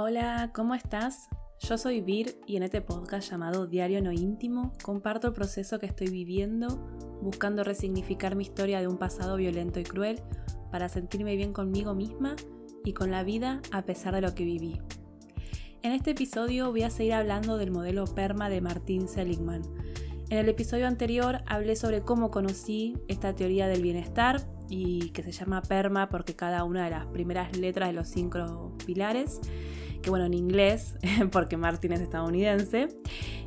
Hola, ¿cómo estás? Yo soy Vir y en este podcast llamado Diario No Íntimo comparto el proceso que estoy viviendo, buscando resignificar mi historia de un pasado violento y cruel para sentirme bien conmigo misma y con la vida a pesar de lo que viví. En este episodio voy a seguir hablando del modelo PERMA de Martin Seligman. En el episodio anterior hablé sobre cómo conocí esta teoría del bienestar y que se llama PERMA porque cada una de las primeras letras de los cinco pilares que bueno, en inglés, porque Martin es estadounidense.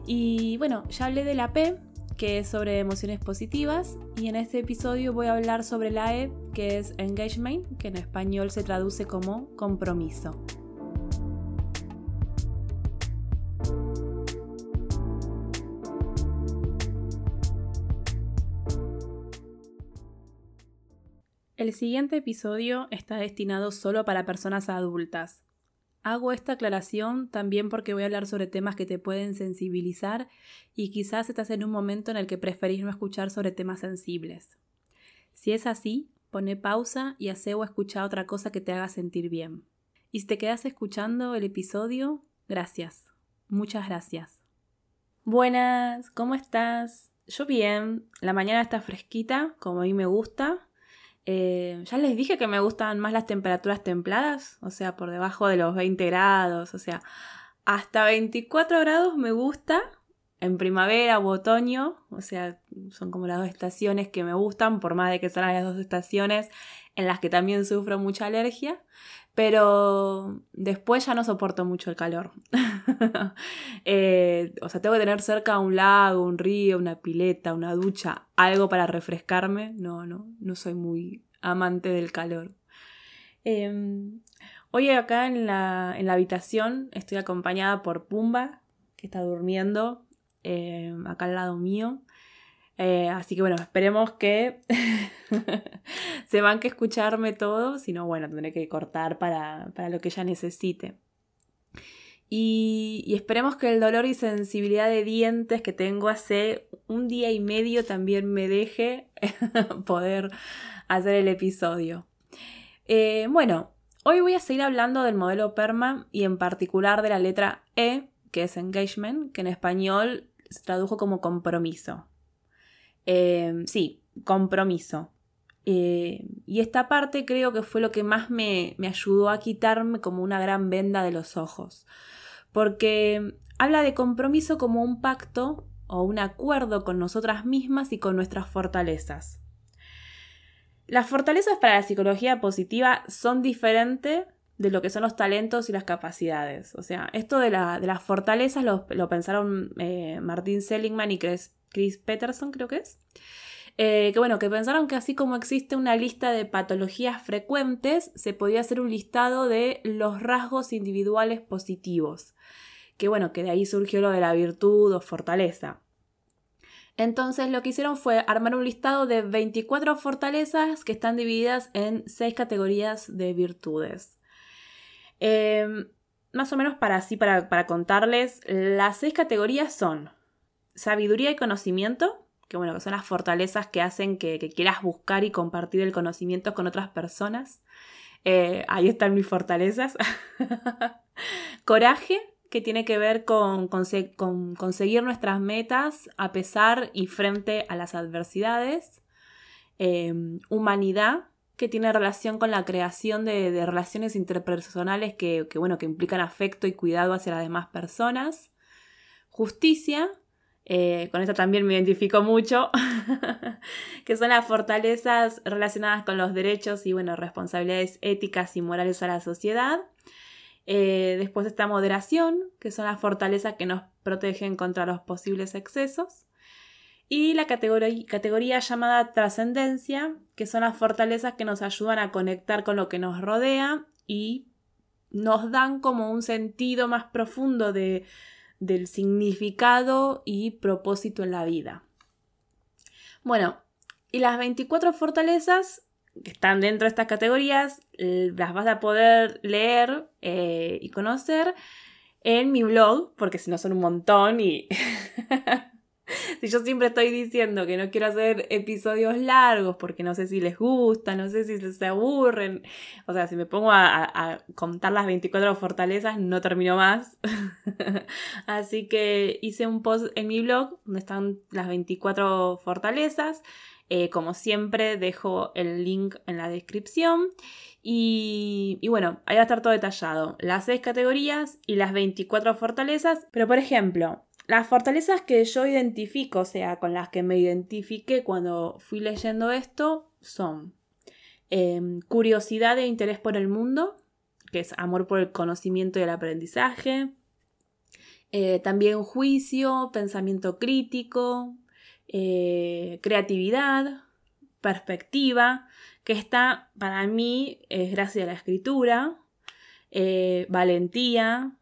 Y bueno, ya hablé de la P, que es sobre emociones positivas, y en este episodio voy a hablar sobre la E, que es engagement, que en español se traduce como compromiso. El siguiente episodio está destinado solo para personas adultas, Hago esta aclaración también porque voy a hablar sobre temas que te pueden sensibilizar y quizás estás en un momento en el que preferís no escuchar sobre temas sensibles. Si es así, pone pausa y hace o escucha otra cosa que te haga sentir bien. Y si te quedas escuchando el episodio, gracias. Muchas gracias. Buenas, ¿cómo estás? Yo bien, la mañana está fresquita, como a mí me gusta, eh, ya les dije que me gustan más las temperaturas templadas, o sea, por debajo de los 20 grados, o sea, hasta 24 grados me gusta en primavera o otoño, o sea, son como las dos estaciones que me gustan, por más de que sean las dos estaciones en las que también sufro mucha alergia, pero después ya no soporto mucho el calor. Eh, o sea, tengo que tener cerca un lago, un río, una pileta, una ducha, algo para refrescarme. No, no, no soy muy amante del calor. Em, hoy acá en la, en la, habitación estoy acompañada por Pumba, que está durmiendo em, acá al lado mío. Eh, así que bueno, esperemos que se van que escucharme todo, si no, bueno, tendré que cortar para, lo que ella necesite. Y, esperemos que el dolor y sensibilidad de dientes que tengo hace un día y medio también me deje poder hacer el episodio. Eh, bueno, hoy voy a seguir hablando del modelo PERMA y en particular de la letra E, que es engagement, que en español se tradujo como compromiso. Eh, sí, compromiso. Eh, y esta parte creo que fue lo que más me, me ayudó a quitarme como una gran venda de los ojos. Porque habla de compromiso como un pacto o un acuerdo con nosotras mismas y con nuestras fortalezas. Las fortalezas para la psicología positiva son diferentes de lo que son los talentos y las capacidades. O sea, esto de, las fortalezas lo, pensaron eh, Martín Seligman y Chris, Chris Peterson, creo que es. Eh, que bueno, que pensaron que así como existe una lista de patologías frecuentes, se podía hacer un listado de los rasgos individuales positivos. Que bueno, que de ahí surgió lo de la virtud o fortaleza. Entonces lo que hicieron fue armar un listado de 24 fortalezas que están divididas en 6 categorías de virtudes. Em, más o menos para así, para, para contarles, las 6 categorías son sabiduría y conocimiento, que bueno, que son las fortalezas que hacen que, quieras buscar y compartir el conocimiento con otras personas. Eh, ahí están mis fortalezas. Coraje, que tiene que ver con, conseguir nuestras metas a pesar y frente a las adversidades. Em, humanidad, que tiene relación con la creación de, relaciones interpersonales que, bueno, que implican afecto y cuidado hacia las demás personas. Justicia, eh, con esto también me identifico mucho, que son las fortalezas relacionadas con los derechos y bueno, responsabilidades éticas y morales a la sociedad. Eh, después está moderación, que son las fortalezas que nos protegen contra los posibles excesos. Y la categoría, categoría llamada trascendencia, que son las fortalezas que nos ayudan a conectar con lo que nos rodea y nos dan como un sentido más profundo de, del significado y propósito en la vida. Bueno, y las 24 fortalezas que están dentro de estas categorías las vas a poder leer eh, y conocer en mi blog, porque si no son un montón y si yo siempre estoy diciendo que no quiero hacer episodios largos porque no sé si les gusta, no sé si se aburren, o sea, si me pongo a, contar las 24 fortalezas no termino más. Así que hice un post en mi blog donde están las 24 fortalezas. Eh, como siempre, dejo el link en la descripción. Y, y, bueno, ahí va a estar todo detallado. Las seis categorías y las 24 fortalezas. Pero por ejemplo, las fortalezas que yo identifico, o sea, con las que me identifiqué cuando fui leyendo esto, son em, curiosidad e interés por el mundo, que es amor por el conocimiento y el aprendizaje. Eh, también juicio, pensamiento crítico, eh, creatividad, perspectiva, que está para mí es gracias a la escritura, eh, valentía,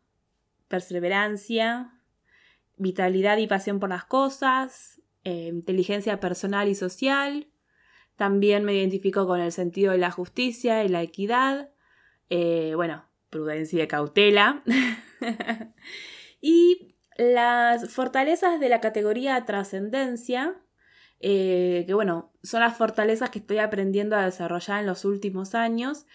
perseverancia, vitalidad y pasión por las cosas, eh, inteligencia personal y social. También me identifico con el sentido de la justicia y la equidad. Eh, bueno, prudencia y cautela. y las fortalezas de la categoría trascendencia, eh, que bueno, son las fortalezas que estoy aprendiendo a desarrollar en los últimos años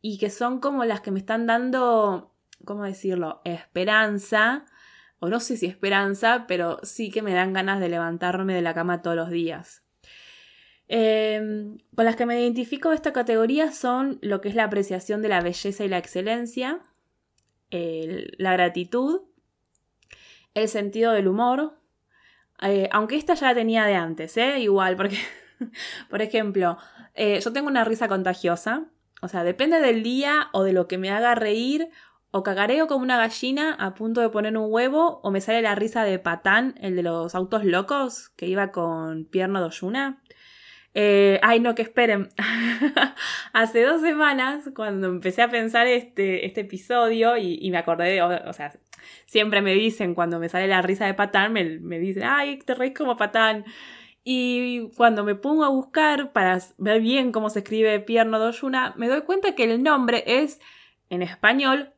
y que son como las que me están dando, ¿cómo decirlo?, esperanza o no sé si esperanza, pero sí que me dan ganas de levantarme de la cama todos los días. Em, con las que me identifico de esta categoría son lo que es la apreciación de la belleza y la excelencia, la gratitud, el sentido del humor, eh, aunque esta ya la tenía de antes, ¿eh? igual, porque, por ejemplo, eh, yo tengo una risa contagiosa, o sea, depende del día o de lo que me haga reír o cagareo como una gallina a punto de poner un huevo, o me sale la risa de Patán, el de los autos locos, que iba con Pierno Doyuna. Eh, ay, no, que esperen. Hace dos semanas, cuando empecé a pensar este, este episodio, y, me acordé, o, sea, siempre me dicen cuando me sale la risa de Patán, me, me dicen, ay, te reís como Patán. Y cuando me pongo a buscar para ver bien cómo se escribe Pierno Doyuna, me doy cuenta que el nombre es, en español,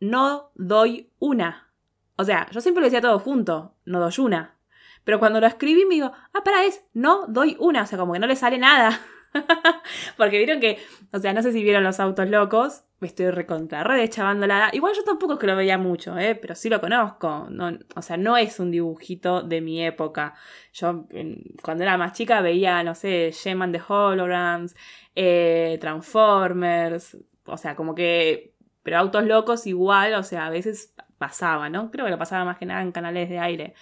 no doy una. O sea, yo siempre lo decía todo junto, no doy una. Pero cuando lo escribí me digo, ah, para, es no doy una. O sea, como que no le sale nada. Porque vieron que, o sea, no sé si vieron los autos locos, me estoy recontra re la Igual yo tampoco es que lo veía mucho, ¿eh? pero sí lo conozco. No, o sea, no es un dibujito de mi época. Yo cuando era más chica veía, no sé, Sheman de Holograms, eh, Transformers. O sea, como que pero autos locos igual, o sea, a veces pasaba, ¿no? Creo que lo pasaba más que nada en canales de aire.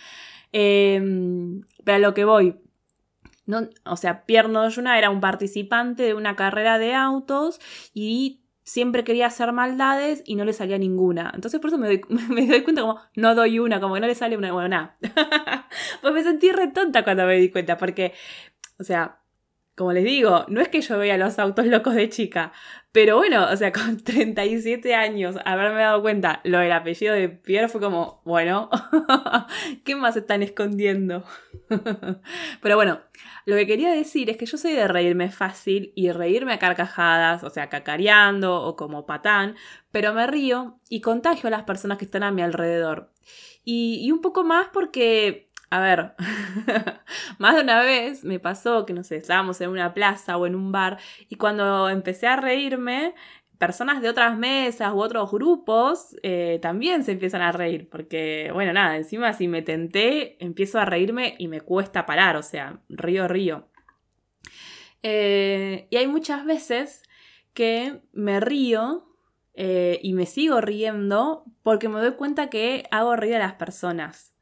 Em, pero a lo que voy. No, o sea, Pierre Noyuna era un participante de una carrera de autos y siempre quería hacer maldades y no le salía ninguna. Entonces por eso me doy, me doy cuenta como, no doy una, como que no le sale una, bueno, nada. pues me sentí re tonta cuando me di cuenta, porque, o sea, como les digo, no es que yo vea los autos locos de chica, pero bueno, o sea, con 37 años, haberme dado cuenta lo del apellido de Pierre fue como, bueno, ¿qué más están escondiendo? pero bueno, lo que quería decir es que yo soy de reírme fácil y reírme a carcajadas, o sea, cacareando o como patán, pero me río y contagio a las personas que están a mi alrededor. Y, y un poco más porque a ver, más de una vez me pasó que, no sé, estábamos en una plaza o en un bar y cuando empecé a reírme, personas de otras mesas u otros grupos eh, también se empiezan a reír, porque, bueno, nada, encima si me tenté, empiezo a reírme y me cuesta parar, o sea, río, río. Eh, y hay muchas veces que me río eh, y me sigo riendo porque me doy cuenta que hago reír a las personas.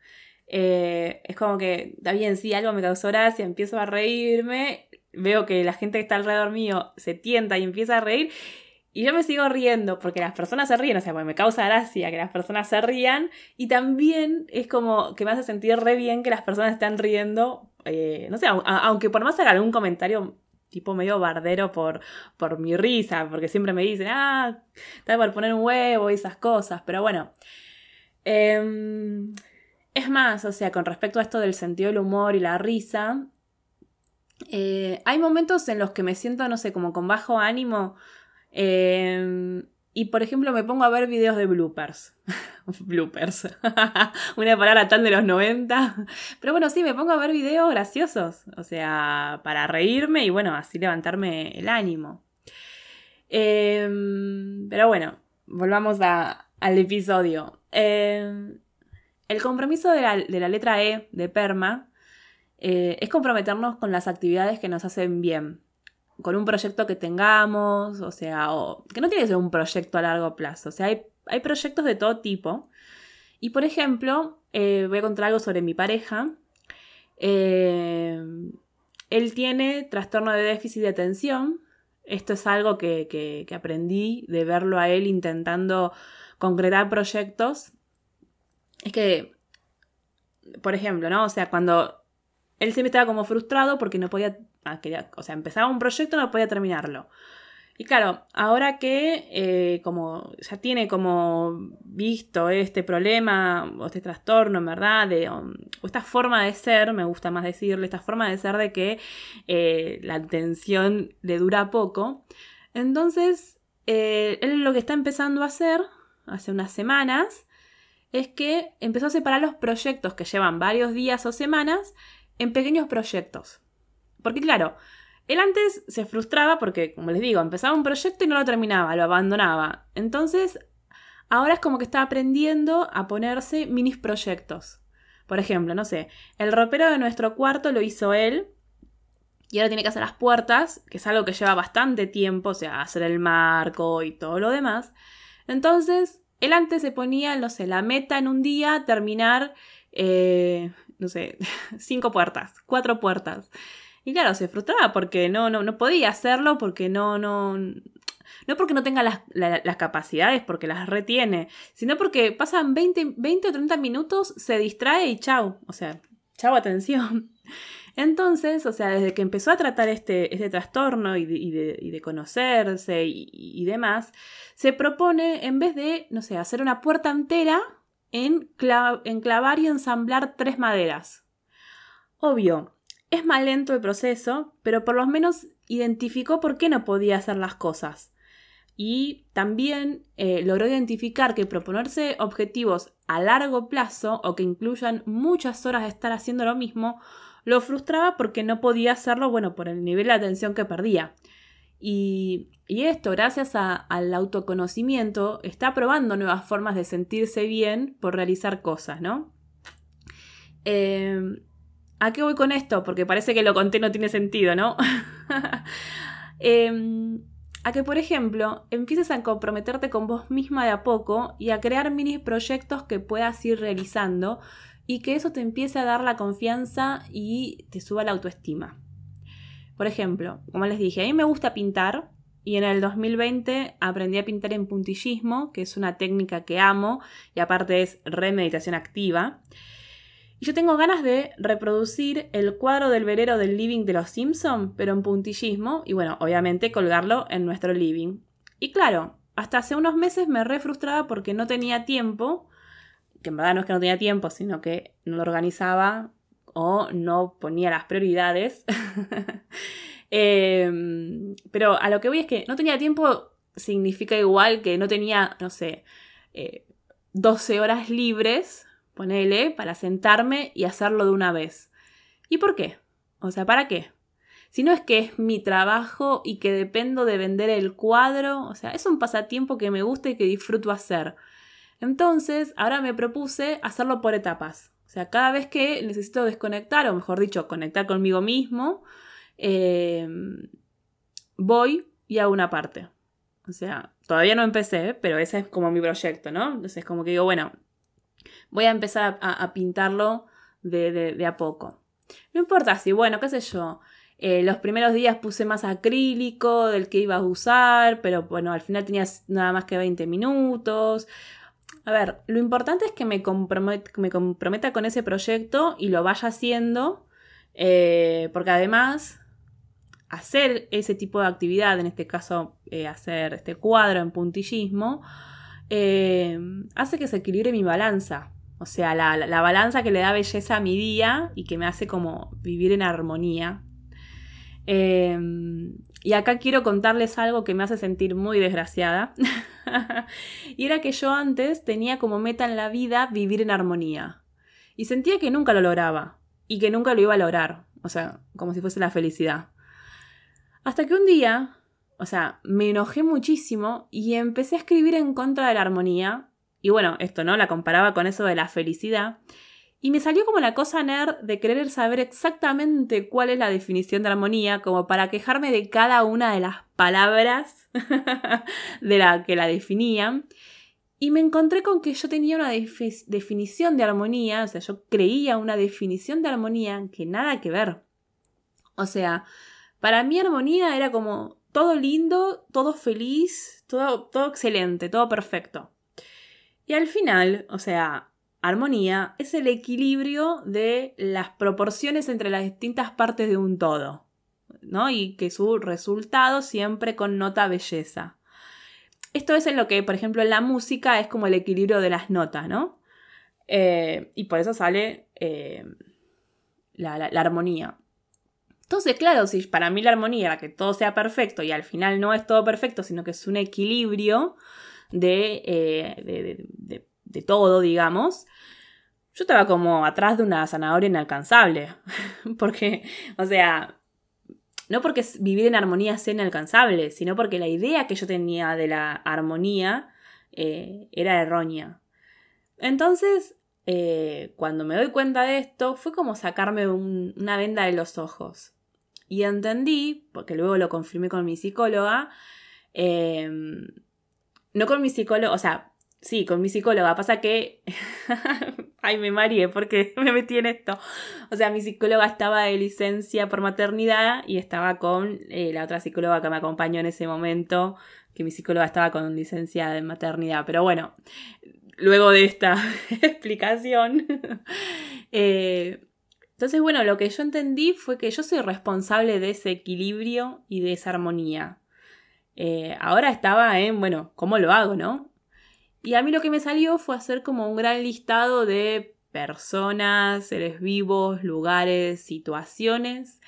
Eh, es como que, está bien, si algo me causó gracia, empiezo a reírme, veo que la gente que está alrededor mío se tienta y empieza a reír, y yo me sigo riendo porque las personas se ríen, o sea, me causa gracia que las personas se rían, y también es como que me hace sentir re bien que las personas están riendo, eh, no sé, aunque por más haga algún comentario tipo medio bardero por, por mi risa, porque siempre me dicen, ah, está por poner un huevo y esas cosas, pero bueno. Eh, es más, o sea, con respecto a esto del sentido del humor y la risa, eh, hay momentos en los que me siento, no sé, como con bajo ánimo. Em, y por ejemplo, me pongo a ver videos de bloopers. bloopers. Una palabra tan de los 90. Pero bueno, sí, me pongo a ver videos graciosos. O sea, para reírme y bueno, así levantarme el ánimo. Em, pero bueno, volvamos al episodio. El compromiso de la, letra E de PERMA eh, es comprometernos con las actividades que nos hacen bien, con un proyecto que tengamos, o sea, que no tiene que ser un proyecto a largo plazo, o sea, hay, proyectos de todo tipo. Y por ejemplo, eh, voy a contar algo sobre mi pareja. Eh, él tiene trastorno de déficit de atención. Esto es algo que, que aprendí de verlo a él intentando concretar proyectos es que, por ejemplo, ¿no? O sea, cuando él siempre estaba como frustrado porque no podía, ah, o sea, empezaba un proyecto no podía terminarlo. Y claro, ahora que eh, como ya tiene como visto este problema o este trastorno, en verdad, de, um, o esta forma de ser, me gusta más decirle, esta forma de ser de que eh, la atención le dura poco, entonces eh, él lo que está empezando a hacer hace unas semanas es que empezó a separar los proyectos que llevan varios días o semanas en pequeños proyectos. Porque claro, él antes se frustraba porque, como les digo, empezaba un proyecto y no lo terminaba, lo abandonaba. Entonces, ahora es como que está aprendiendo a ponerse minis proyectos. Por ejemplo, no sé, el ropero de nuestro cuarto lo hizo él y ahora tiene que hacer las puertas, que es algo que lleva bastante tiempo, o sea, hacer el marco y todo lo demás. Entonces, él antes se ponía, no sé, la meta en un día, terminar, eh, no sé, cinco puertas, cuatro puertas. Y claro, se frustraba porque no, no, no podía hacerlo, porque no, no, no porque no tenga las, las, capacidades, porque las retiene, sino porque pasan 20, 20 o 30 minutos, se distrae y chau. O sea, chau, atención. Entonces, o sea, desde que empezó a tratar este, este trastorno y de, conocerse y, demás, se propone, en vez de, no sé, hacer una puerta entera, en, clavar y ensamblar tres maderas. Obvio, es más lento el proceso, pero por lo menos identificó por qué no podía hacer las cosas. Y también eh, logró identificar que proponerse objetivos a largo plazo o que incluyan muchas horas de estar haciendo lo mismo lo frustraba porque no podía hacerlo, bueno, por el nivel de atención que perdía. Y, esto, gracias al autoconocimiento, está probando nuevas formas de sentirse bien por realizar cosas, ¿no? Em, ¿A qué voy con esto? Porque parece que lo conté no tiene sentido, ¿no? Em, a que, por ejemplo, empieces a comprometerte con vos misma de a poco y a crear mini proyectos que puedas ir realizando y que eso te empiece a dar la confianza y te suba la autoestima. Por ejemplo, como les dije, a mí me gusta pintar y en el 2020 aprendí a pintar en puntillismo, que es una técnica que amo y aparte es remeditación activa. Y yo tengo ganas de reproducir el cuadro del verero del living de los Simpson, pero en puntillismo y bueno, obviamente colgarlo en nuestro living. Y claro, hasta hace unos meses me re frustraba porque no tenía tiempo que en verdad no es que no tenía tiempo, sino que no lo organizaba o no ponía las prioridades. Em, pero a lo que voy es que no tenía tiempo significa igual que no tenía, no sé, 12 eh, horas libres, ponele, para sentarme y hacerlo de una vez. ¿Y por qué? O sea, ¿para qué? Si no es que es mi trabajo y que dependo de vender el cuadro, o sea, es un pasatiempo que me gusta y que disfruto hacer. Entonces, ahora me propuse hacerlo por etapas. O sea, cada vez que necesito desconectar, o mejor dicho, conectar conmigo mismo, em, voy y hago una parte. O sea, todavía no empecé, pero ese es como mi proyecto, ¿no? Entonces, como que digo, bueno, voy a empezar a, pintarlo de, a poco. No importa si, bueno, qué sé yo, eh, los primeros días puse más acrílico del que iba a usar, pero bueno, al final tenías nada más que 20 minutos. A ver, lo importante es que me, comprometa con ese proyecto y lo vaya haciendo, eh, porque además hacer ese tipo de actividad, en este caso eh, hacer este cuadro en puntillismo, eh, hace que se equilibre mi balanza. O sea, la, la, balanza que le da belleza a mi día y que me hace como vivir en armonía. Y acá quiero contarles algo que me hace sentir muy desgraciada. y era que yo antes tenía como meta en la vida vivir en armonía. Y sentía que nunca lo lograba. Y que nunca lo iba a lograr. O sea, como si fuese la felicidad. Hasta que un día, o sea, me enojé muchísimo y empecé a escribir en contra de la armonía. Y bueno, esto, ¿no? La comparaba con eso de la felicidad. Y me salió como la cosa nerd de querer saber exactamente cuál es la definición de armonía, como para quejarme de cada una de las palabras de la que la definían. Y me encontré con que yo tenía una definición de armonía, o sea, yo creía una definición de armonía que nada que ver. O sea, para mí armonía era como todo lindo, todo feliz, todo, todo excelente, todo perfecto. Y al final, o sea, Armonía es el equilibrio de las proporciones entre las distintas partes de un todo, ¿no? Y que su resultado siempre connota belleza. Esto es en lo que, por ejemplo, en la música es como el equilibrio de las notas, ¿no? Eh, y por eso sale eh, la, armonía. Entonces, claro, si para mí la armonía era que todo sea perfecto y al final no es todo perfecto, sino que es un equilibrio de, eh, de todo, digamos, yo estaba como atrás de una zanahoria inalcanzable. porque, o sea, no porque vivir en armonía sea inalcanzable, sino porque la idea que yo tenía de la armonía eh, era errónea. Entonces, eh, cuando me doy cuenta de esto, fue como sacarme una venda de los ojos. Y entendí, porque luego lo confirmé con mi psicóloga, eh, no con mi psicólogo, o sea, Sí, con mi psicóloga. Pasa que. Ay, me mareé porque me metí en esto. O sea, mi psicóloga estaba de licencia por maternidad y estaba con eh, la otra psicóloga que me acompañó en ese momento, que mi psicóloga estaba con licencia de maternidad. Pero bueno, luego de esta explicación. Eh, entonces, bueno, lo que yo entendí fue que yo soy responsable de ese equilibrio y de esa armonía. Eh, ahora estaba en, bueno, ¿cómo lo hago, no? Y a mí lo que me salió fue hacer como un gran listado de personas, seres vivos, lugares, situaciones,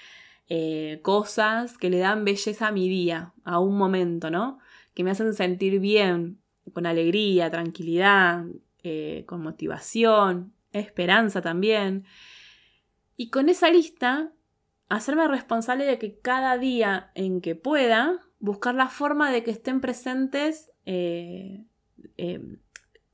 eh, cosas que le dan belleza a mi día, a un momento, ¿no? Que me hacen sentir bien, con alegría, tranquilidad, eh, con motivación, esperanza también. Y con esa lista, hacerme responsable de que cada día en que pueda, buscar la forma de que estén presentes eh, eh,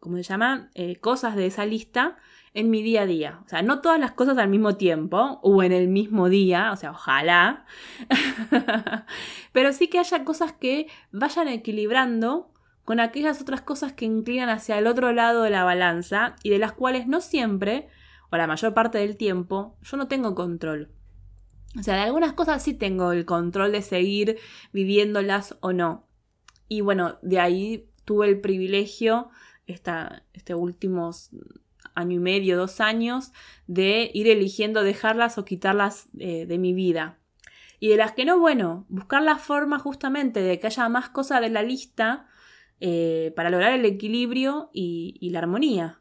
¿cómo se llama? Eh, cosas de esa lista en mi día a día. O sea, no todas las cosas al mismo tiempo o en el mismo día, o sea, ojalá. Pero sí que haya cosas que vayan equilibrando con aquellas otras cosas que inclinan hacia el otro lado de la balanza y de las cuales no siempre, o la mayor parte del tiempo, yo no tengo control. O sea, de algunas cosas sí tengo el control de seguir viviéndolas o no. Y bueno, de ahí tuve el privilegio esta, este últimos año y medio, dos años, de ir eligiendo dejarlas o quitarlas eh, de mi vida. Y de las que no, bueno, buscar la forma justamente de que haya más cosas de la lista eh, para lograr el equilibrio y, la armonía.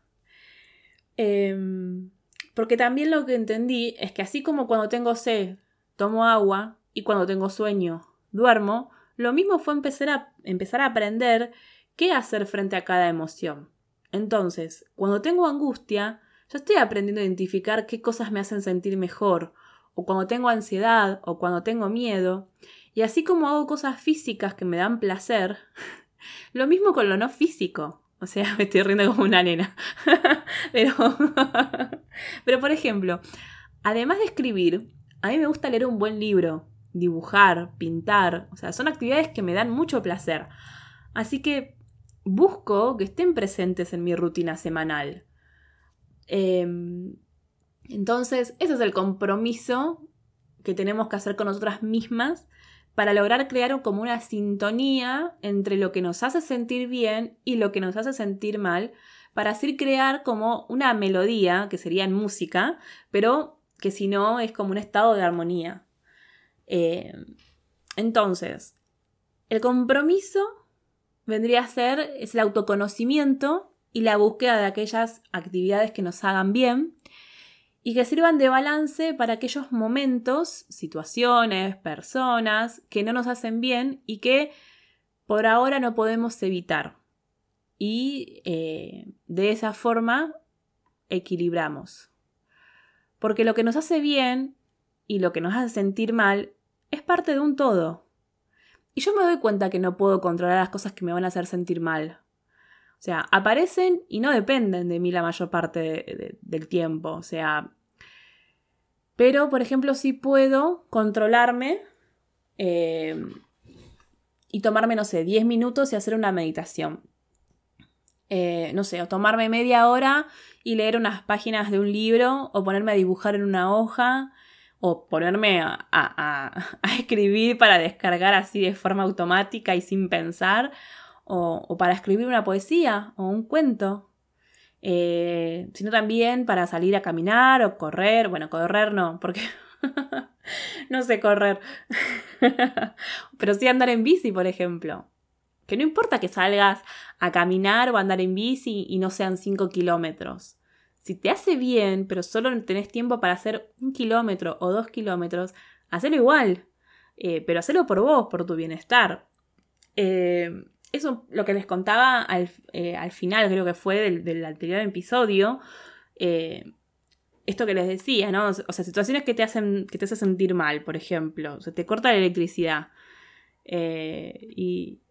Em, porque también lo que entendí es que así como cuando tengo sed, tomo agua y cuando tengo sueño, duermo, lo mismo fue empezar a, empezar a aprender qué hacer frente a cada emoción. Entonces, cuando tengo angustia, yo estoy aprendiendo a identificar qué cosas me hacen sentir mejor, o cuando tengo ansiedad, o cuando tengo miedo, y así como hago cosas físicas que me dan placer, lo mismo con lo no físico. O sea, me estoy riendo como una nena. pero, pero, por ejemplo, además de escribir, a mí me gusta leer un buen libro, dibujar, pintar. O sea, son actividades que me dan mucho placer. Así que busco que estén presentes en mi rutina semanal. Em, entonces, ese es el compromiso que tenemos que hacer con nosotras mismas para lograr crear como una sintonía entre lo que nos hace sentir bien y lo que nos hace sentir mal, para así crear como una melodía, que sería en música, pero que si no es como un estado de armonía. Em, entonces, el compromiso vendría a ser es el autoconocimiento y la búsqueda de aquellas actividades que nos hagan bien. y que sirvan de balance para aquellos momentos, situaciones, personas que no nos hacen bien y que por ahora no podemos evitar. Y eh, de esa forma equilibramos. Porque lo que nos hace bien y lo que nos hace sentir mal es parte de un todo. Y yo me doy cuenta que no puedo controlar las cosas que me van a hacer sentir mal. O sea, aparecen y no dependen de mí la mayor parte del tiempo. O sea, pero por ejemplo sí puedo controlarme eh, y tomarme, no sé, 10 minutos y hacer una meditación. Eh, no sé, o tomarme media hora y leer unas páginas de un libro, o ponerme a dibujar en una hoja, o ponerme a, escribir para descargar así de forma automática y sin pensar, o, para escribir una poesía o un cuento. Eh, sino también para salir a caminar o correr. Bueno, correr no, porque no sé correr. Pero sí andar en bici, por ejemplo. Que no importa que salgas a caminar o a andar en bici y no sean 5 kilómetros. Si te hace bien, pero solo tenés tiempo para hacer un kilómetro o dos kilómetros, hacelo igual. Eh, pero hacelo por vos, por tu bienestar. Eh, eso lo que les contaba al, eh, final, creo que fue del, anterior episodio. esto que les decía, ¿no? O sea, situaciones que te hacen, que te hacen sentir mal, por ejemplo. O sea, te corta la electricidad. y,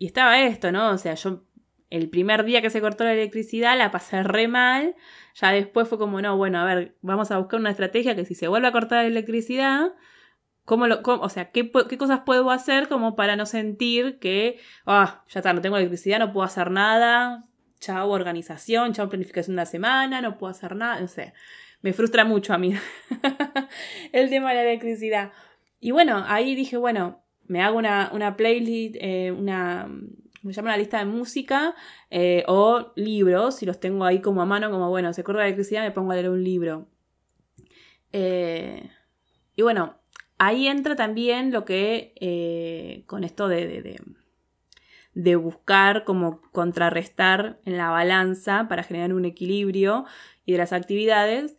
y estaba esto, ¿no? O sea, yo el primer día que se cortó la electricidad la pasé re mal. Ya después fue como, no, bueno, a ver, vamos a buscar una estrategia que si se vuelve a cortar la electricidad, ¿cómo lo, o sea, ¿qué, cosas puedo hacer como para no sentir que, ah, ya está, no tengo electricidad, no puedo hacer nada, chao organización, chao planificación de la semana, no puedo hacer nada, no sé. Me frustra mucho a mí el tema de la electricidad. Y bueno, ahí dije, bueno, me hago una, una playlist, eh, una, me llama una lista de música eh, o libros, si los tengo ahí como a mano, como bueno, se corta la electricidad, me pongo a leer un libro. Eh, y bueno, ahí entra también lo que con esto de, de, de, buscar como contrarrestar en la balanza para generar un equilibrio y de las actividades.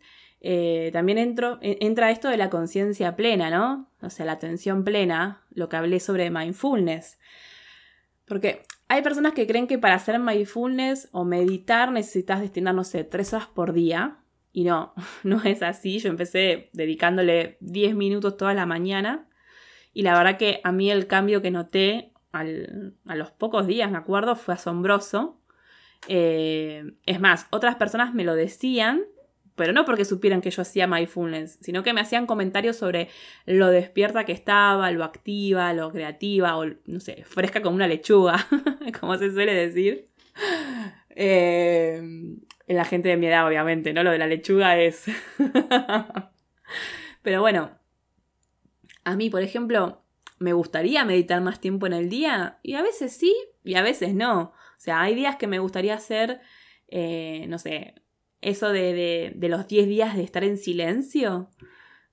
también entro, entra esto de la conciencia plena, ¿no? o sea, la atención plena, lo que hablé sobre mindfulness. Porque hay personas que creen que para hacer mindfulness o meditar necesitas destinar, no sé, tres horas por día. Y no, no es así. Yo empecé dedicándole 10 minutos toda la mañana. Y la verdad que a mí el cambio que noté a los pocos días, me acuerdo, fue asombroso. Eh, es más, otras personas me lo decían pero no porque supieran que yo hacía mindfulness, sino que me hacían comentarios sobre lo despierta que estaba, lo activa, lo creativa, o no sé, fresca como una lechuga, como se suele decir. Eh, en la gente de mi edad, obviamente, ¿no? Lo de la lechuga es... pero bueno, a mí, por ejemplo, me gustaría meditar más tiempo en el día, y a veces sí, y a veces no. O sea, hay días que me gustaría hacer, eh, no sé, eso de, los 10 días de estar en silencio.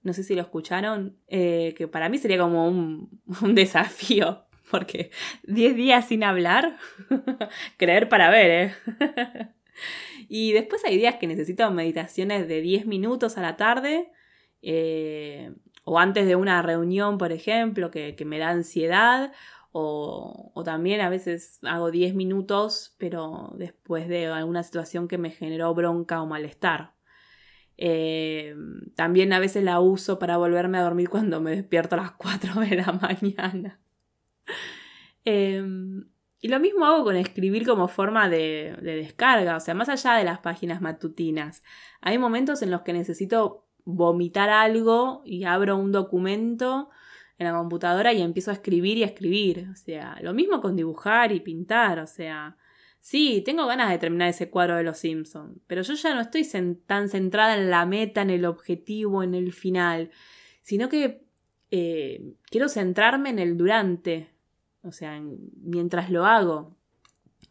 No sé si lo escucharon, eh, que para mí sería como un, desafío, porque 10 días sin hablar, creer para ver, ¿eh? y después hay días que necesito meditaciones de 10 minutos a la tarde, eh, o antes de una reunión, por ejemplo, que, que me da ansiedad, o, también a veces hago 10 minutos, pero después de alguna situación que me generó bronca o malestar. Eh, también a veces la uso para volverme a dormir cuando me despierto a las 4 de la mañana. Em, y lo mismo hago con escribir como forma de, descarga, o sea, más allá de las páginas matutinas. Hay momentos en los que necesito vomitar algo y abro un documento en la computadora y empiezo a escribir y a escribir. O sea, lo mismo con dibujar y pintar. O sea, sí, tengo ganas de terminar ese cuadro de los Simpsons, pero yo ya no estoy tan centrada en la meta, en el objetivo, en el final, sino que eh, quiero centrarme en el durante. O sea, mientras lo hago.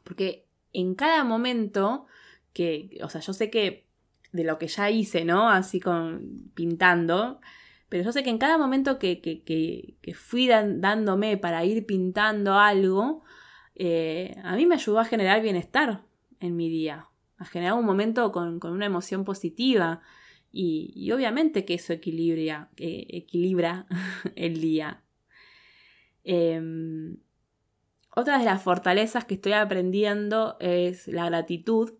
Porque en cada momento que, o sea, yo sé que de lo que ya hice, ¿no? Así con pintando, pero yo sé que en cada momento que, que, fui dándome para ir pintando algo, eh, a mí me ayudó a generar bienestar en mi día, a generar un momento con, una emoción positiva. Y, obviamente que eso equilibra, equilibra el día. Em, otra de las fortalezas que estoy aprendiendo es la gratitud.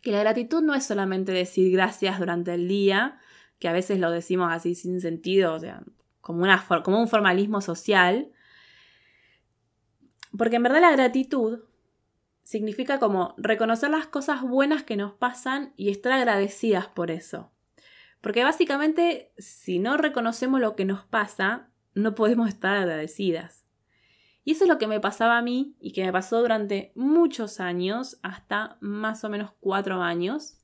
Que la gratitud no es solamente decir gracias durante el día, que a veces lo decimos así sin sentido, o sea, como, una, como un formalismo social. Porque en verdad la gratitud significa como reconocer las cosas buenas que nos pasan y estar agradecidas por eso. Porque básicamente si no reconocemos lo que nos pasa, no podemos estar agradecidas. Y eso es lo que me pasaba a mí y que me pasó durante muchos años, hasta más o menos cuatro años,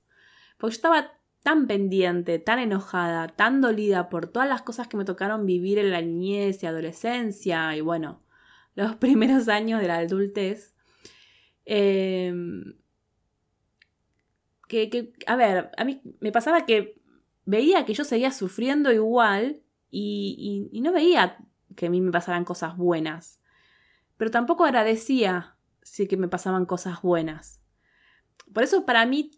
porque yo estaba tan pendiente, tan enojada, tan dolida por todas las cosas que me tocaron vivir en la niñez y adolescencia y bueno, los primeros años de la adultez, Em, que, a ver, a mí me pasaba que veía que yo seguía sufriendo igual y, no veía que a mí me pasaran cosas buenas. Pero tampoco agradecía si que me pasaban cosas buenas. Por eso para mí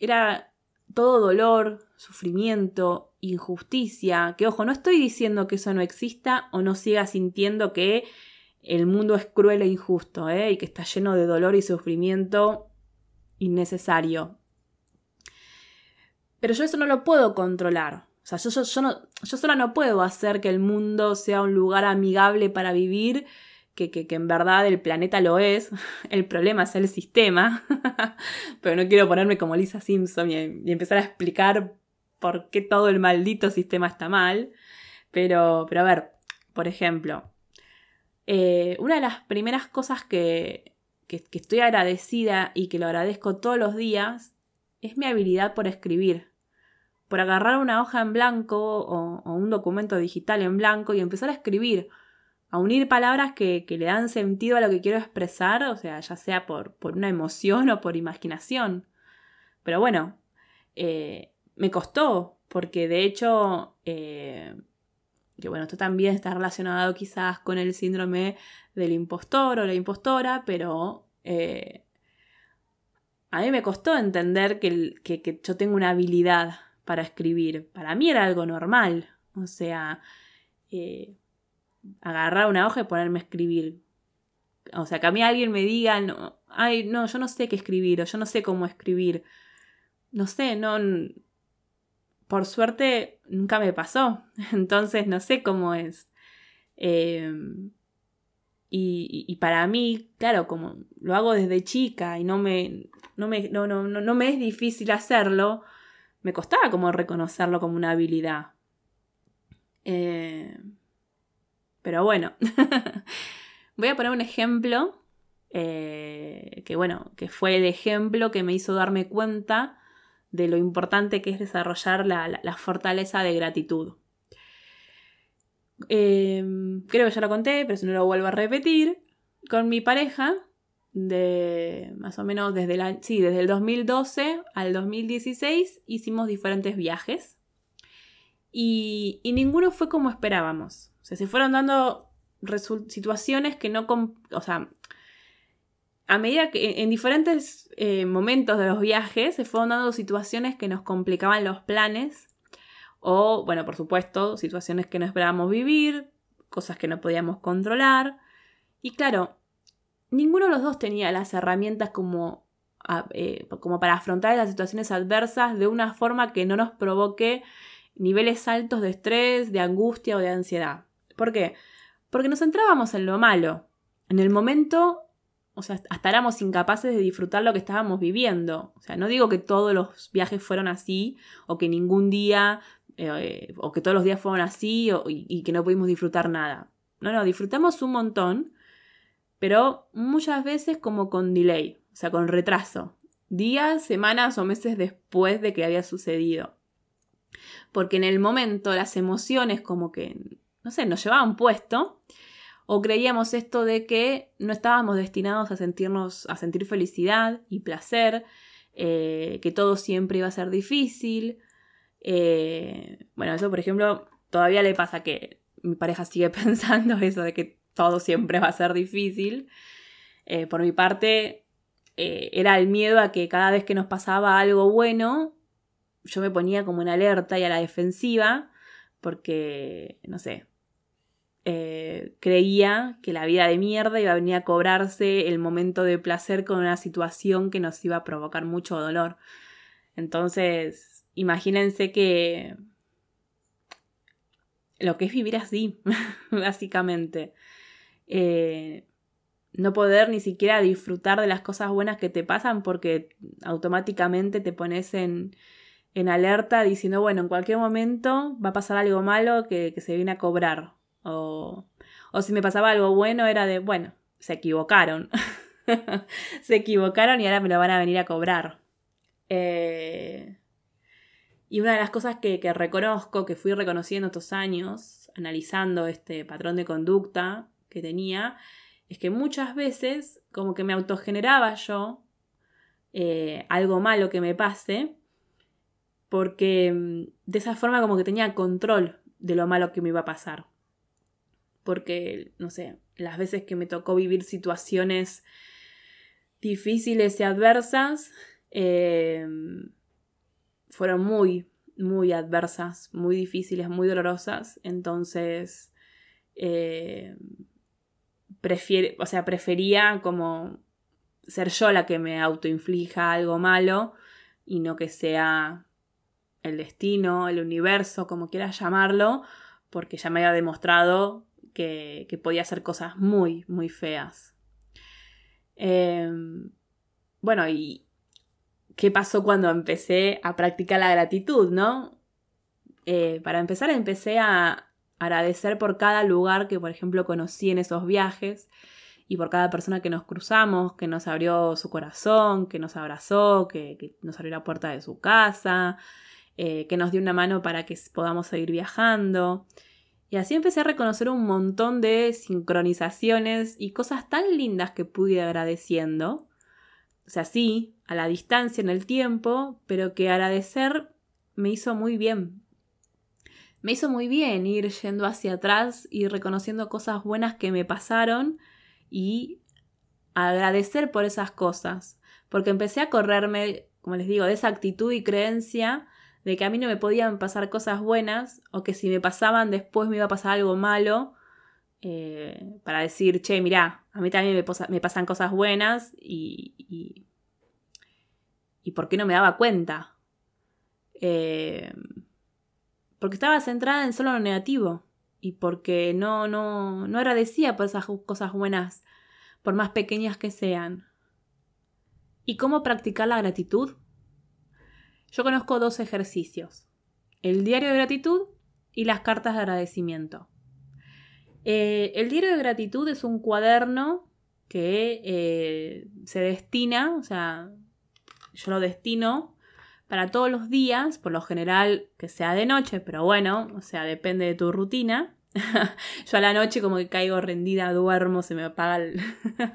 era todo dolor, sufrimiento, injusticia, que ojo, no estoy diciendo que eso no exista o no siga sintiendo que el mundo es cruel e injusto ¿eh? y que está lleno de dolor y sufrimiento innecesario. Pero yo eso no lo puedo controlar. O sea, yo, yo, no, yo sola no puedo hacer que el mundo sea un lugar amigable para vivir, que, que, en verdad el planeta lo es. El problema es el sistema. Pero no quiero ponerme como Lisa Simpson y, empezar a explicar por qué todo el maldito sistema está mal. Pero, pero a ver, por ejemplo, eh, una de las primeras cosas que, estoy agradecida y que lo agradezco todos los días es mi habilidad por escribir. Por agarrar una hoja en blanco o, un documento digital en blanco y empezar a escribir, a unir palabras que, le dan sentido a lo que quiero expresar, o sea, ya sea por, por una emoción o por imaginación. Pero bueno, eh, me costó, porque de hecho eh, que bueno, esto también está relacionado quizás con el síndrome del impostor o la impostora, pero eh, a mí me costó entender que, que, yo tengo una habilidad para escribir. Para mí era algo normal, o sea, agarrar una hoja y ponerme a escribir. O sea, que a mí alguien me diga, no, ay, no, yo no sé qué escribir o yo no sé cómo escribir. No sé, no, por suerte nunca me pasó, entonces no sé cómo es. Em, y, para mí, claro, como lo hago desde chica y no me, no me, no, no, no, me es difícil hacerlo, me costaba como reconocerlo como una habilidad. Eh, pero bueno, voy a poner un ejemplo eh, que bueno, que fue el ejemplo que me hizo darme cuenta de lo importante que es desarrollar la, fortaleza de gratitud. Em, creo que ya lo conté, pero si no lo vuelvo a repetir. Con mi pareja, de más o menos desde, la, sí, desde el 2012 al 2016, hicimos diferentes viajes. Y, ninguno fue como esperábamos. O sea, se fueron dando situaciones que no... O sea, a medida que en diferentes eh, momentos de los viajes se fueron dando situaciones que nos complicaban los planes o, bueno, por supuesto, situaciones que no esperábamos vivir, cosas que no podíamos controlar. Y claro, ninguno de los dos tenía las herramientas como, eh, como para afrontar las situaciones adversas de una forma que no nos provoque niveles altos de estrés, de angustia o de ansiedad. ¿Por qué? Porque nos centrábamos en lo malo. En el momento o sea, hasta incapaces de disfrutar lo que estábamos viviendo. O sea, no digo que todos los viajes fueron así, o que ningún día, eh, o que todos los días fueron así, y, que no pudimos disfrutar nada. No, no, disfrutamos un montón, pero muchas veces como con delay, o sea, con retraso. Días, semanas o meses después de que había sucedido. Porque en el momento las emociones como que, no sé, nos llevaban puesto o creíamos esto de que no estábamos destinados a sentirnos, a sentir felicidad y placer, eh, que todo siempre iba a ser difícil. Eh, bueno, eso por ejemplo todavía le pasa que mi pareja sigue pensando eso de que todo siempre va a ser difícil. Eh, por mi parte, era el miedo a que cada vez que nos pasaba algo bueno, yo me ponía como en alerta y a la defensiva porque, no sé, eh, creía que la vida de mierda iba a venir a cobrarse el momento de placer con una situación que nos iba a provocar mucho dolor. Entonces, imagínense que lo que es vivir así, básicamente. Eh, no poder ni siquiera disfrutar de las cosas buenas que te pasan porque automáticamente te pones en, en alerta diciendo, bueno, en cualquier momento va a pasar algo malo que, se viene a cobrar. O, o si me pasaba algo bueno era de, bueno, se equivocaron. se equivocaron y ahora me lo van a venir a cobrar. Eh, y una de las cosas que, que, reconozco, que fui reconociendo estos años, analizando este patrón de conducta que tenía, es que muchas veces como que me autogeneraba yo eh, algo malo que me pase, porque mm, de esa forma como que tenía control de lo malo que me iba a pasar. Porque, no sé, las veces que me tocó vivir situaciones difíciles y adversas, eh, fueron muy, muy adversas, muy difíciles, muy dolorosas. Entonces, prefiere, o sea, prefería como ser yo la que me autoinflija algo malo y no que sea el destino, el universo, como quieras llamarlo, porque ya me había demostrado que, podía hacer cosas muy, muy feas. Em, bueno, y qué pasó cuando empecé a practicar la gratitud, ¿no? Eh, para empezar, empecé a agradecer por cada lugar que, por ejemplo, conocí en esos viajes y por cada persona que nos cruzamos, que nos abrió su corazón, que nos abrazó, que, nos abrió la puerta de su casa, eh, que nos dio una mano para que podamos seguir viajando. Y así empecé a reconocer un montón de sincronizaciones y cosas tan lindas que pude ir agradeciendo. O sea, sí, a la distancia en el tiempo, pero que agradecer me hizo muy bien. Me hizo muy bien ir yendo hacia atrás y reconociendo cosas buenas que me pasaron y agradecer por esas cosas. Porque empecé a correrme, como les digo, de esa actitud y creencia de que a mí no me podían pasar cosas buenas o que si me pasaban después me iba a pasar algo malo. Eh, para decir, che, mirá, a mí también me, pasan cosas buenas y ¿Y por qué no me daba cuenta? Eh, porque estaba centrada en solo lo negativo y porque no, no, no agradecía por esas cosas buenas, por más pequeñas que sean. ¿Y cómo practicar la gratitud? Yo conozco dos ejercicios, el diario de gratitud y las cartas de agradecimiento. Eh, el diario de gratitud es un cuaderno que eh, se destina, o sea, yo lo destino para todos los días, por lo general que sea de noche, pero bueno, o sea, depende de tu rutina. yo a la noche como que caigo rendida, duermo, se me apaga el...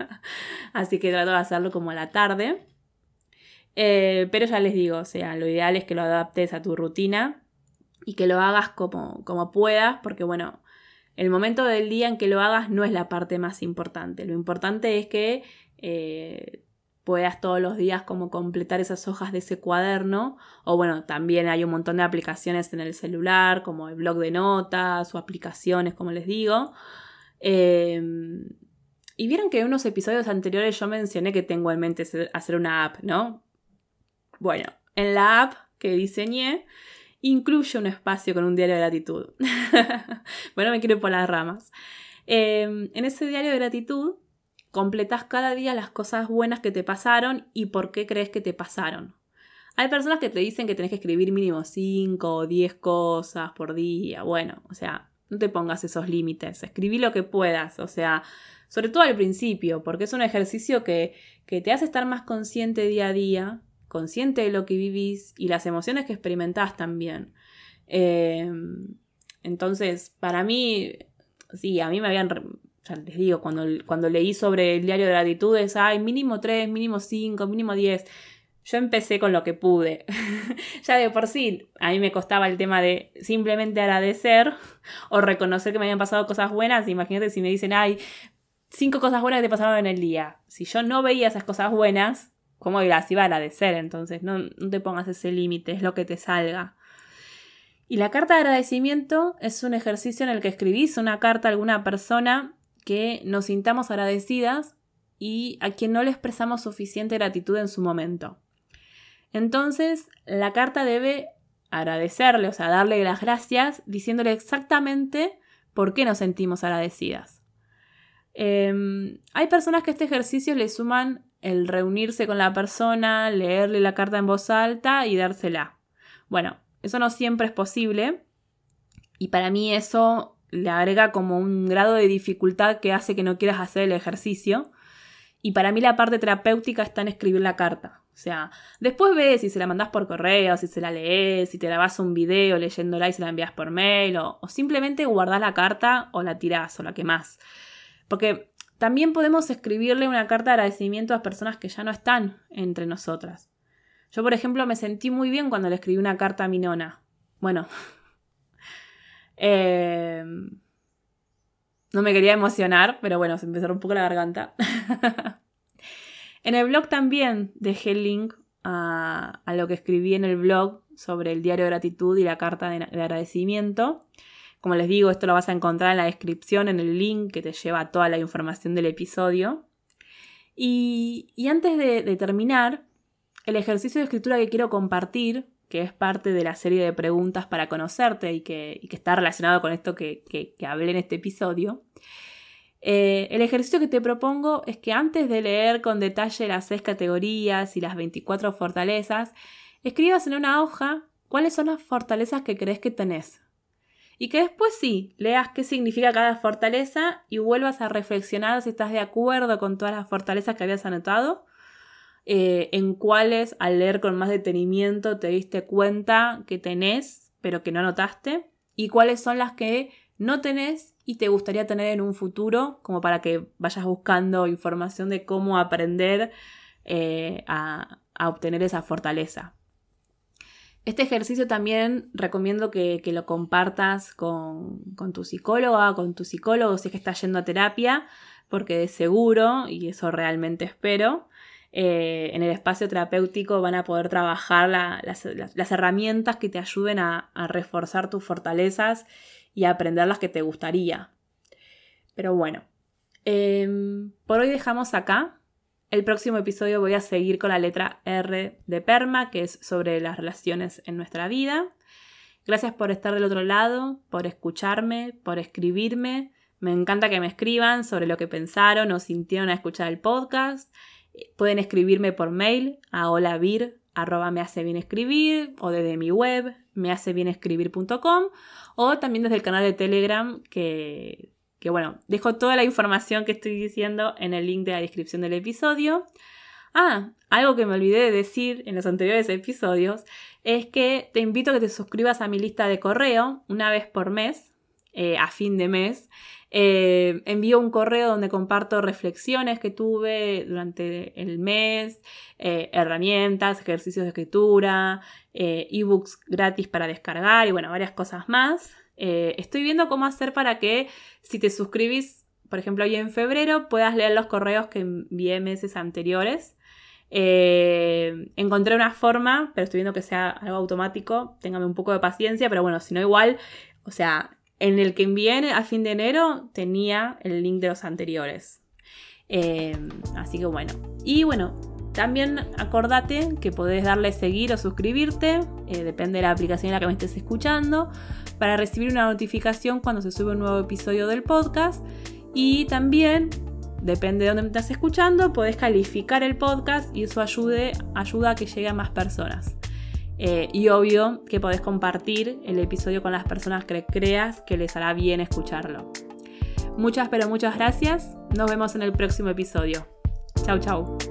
Así que trato de hacerlo como a la tarde. Eh, pero ya les digo, o sea, lo ideal es que lo adaptes a tu rutina y que lo hagas como, como puedas, porque bueno, el momento del día en que lo hagas no es la parte más importante. Lo importante es que eh, puedas todos los días como completar esas hojas de ese cuaderno. O bueno, también hay un montón de aplicaciones en el celular, como el blog de notas o aplicaciones, como les digo. Em, y vieron que en unos episodios anteriores yo mencioné que tengo en mente hacer una app, ¿no? Bueno, en la app que diseñé incluye un espacio con un diario de gratitud. bueno, me quiero ir por las ramas. Em, en ese diario de gratitud completas cada día las cosas buenas que te pasaron y por qué crees que te pasaron. Hay personas que te dicen que tenés que escribir mínimo 5 o 10 cosas por día. Bueno, o sea, no te pongas esos límites. Escribí lo que puedas. O sea, sobre todo al principio, porque es un ejercicio que, que te hace estar más consciente día a día, consciente de lo que vivís y las emociones que experimentás también. Em, entonces, para mí, sí, a mí me habían ya les digo, cuando, cuando leí sobre el diario de gratitudes, hay mínimo 3, mínimo 5, mínimo 10. Yo empecé con lo que pude. ya de por sí, a mí me costaba el tema de simplemente agradecer o reconocer que me habían pasado cosas buenas. Imagínate si me dicen, hay cinco cosas buenas que te pasaron en el día. Si yo no veía esas cosas buenas, ¿cómo irás? Iba a agradecer, entonces no, te pongas ese límite, es lo que te salga. Y la carta de agradecimiento es un ejercicio en el que escribís una carta a alguna persona que nos sintamos agradecidas y a quien no le expresamos suficiente gratitud en su momento. Entonces, la carta debe agradecerle, o sea, darle las gracias, diciéndole exactamente por qué nos sentimos agradecidas. Em, hay personas que este ejercicio le suman el reunirse con la persona, leerle la carta en voz alta y dársela. Bueno, eso no siempre es posible y para mí eso le agrega como un grado de dificultad que hace que no quieras hacer el ejercicio. Y para mí la parte terapéutica está en escribir la carta. O sea, después ves si se la mandás por correo, si se la lees, si te grabás un video leyéndola y se la envías por mail, o, simplemente guardás la carta o la tirás o la quemás. Porque también podemos escribirle una carta de agradecimiento a personas que ya no están entre nosotras. Yo, por ejemplo, me sentí muy bien cuando le escribí una carta a mi nona. Bueno, eh, no me quería emocionar, pero bueno, se empezó un poco la garganta. en el blog también dejé el link a, lo que escribí en el blog sobre el diario de gratitud y la carta de, agradecimiento. Como les digo, esto lo vas a encontrar en la descripción, en el link que te lleva toda la información del episodio. Y, antes de terminar, el ejercicio de escritura que quiero compartir que es parte de la serie de preguntas para conocerte y que, está relacionado con esto que, hablé en este episodio. Eh, el ejercicio que te propongo es que antes de leer con detalle las seis categorías y las 24 fortalezas, escribas en una hoja cuáles son las fortalezas que crees que tenés. Y que después sí, leas qué significa cada fortaleza y vuelvas a reflexionar si estás de acuerdo con todas las fortalezas que habías anotado eh, en cuáles al leer con más detenimiento te diste cuenta que tenés, pero que no notaste, y cuáles son las que no tenés y te gustaría tener en un futuro, como para que vayas buscando información de cómo aprender eh, a, obtener esa fortaleza. Este ejercicio también recomiendo que, lo compartas con, con, tu psicóloga, con tu psicólogo si es que estás yendo a terapia, porque de seguro, y eso realmente espero, eh, en el espacio terapéutico van a poder trabajar las, herramientas que te ayuden a, reforzar tus fortalezas y a aprender las que te gustaría. Pero bueno, em, por hoy dejamos acá. El próximo episodio voy a seguir con la letra R de Perma, que es sobre las relaciones en nuestra vida. Gracias por estar del otro lado, por escucharme, por escribirme. Me encanta que me escriban sobre lo que pensaron o sintieron a escuchar el podcast. Pueden escribirme por mail a holavir arroba me hace bien escribir o desde mi web me hace bien escribir.com o también desde el canal de Telegram que, que bueno, dejo toda la información que estoy diciendo en el link de la descripción del episodio. Ah, algo que me olvidé de decir en los anteriores episodios es que te invito a que te suscribas a mi lista de correo una vez por mes, eh, a fin de mes, eh, envío un correo donde comparto reflexiones que tuve durante el mes, eh, herramientas, ejercicios de escritura, ebooks gratis para descargar y bueno, varias cosas más. Estoy viendo cómo hacer para que si te suscribís, por ejemplo, hoy en febrero, puedas leer los correos que envié meses anteriores. encontré una forma, pero estoy viendo que sea algo automático. Téngame un poco de paciencia, pero bueno, si no igual, o sea, en el que envié a fin de enero tenía el link de los anteriores. Eh, así que bueno. Y bueno, también acordate que podés darle seguir o suscribirte, eh, depende de la aplicación en la que me estés escuchando, para recibir una notificación cuando se sube un nuevo episodio del podcast. Y también, depende de dónde estás escuchando, podés calificar el podcast y eso ayuda a que llegue a más personas. Eh, y obvio que podés compartir el episodio con las personas que creas que les hará bien escucharlo. Muchas pero muchas gracias. Nos vemos en el próximo episodio. Chau chau.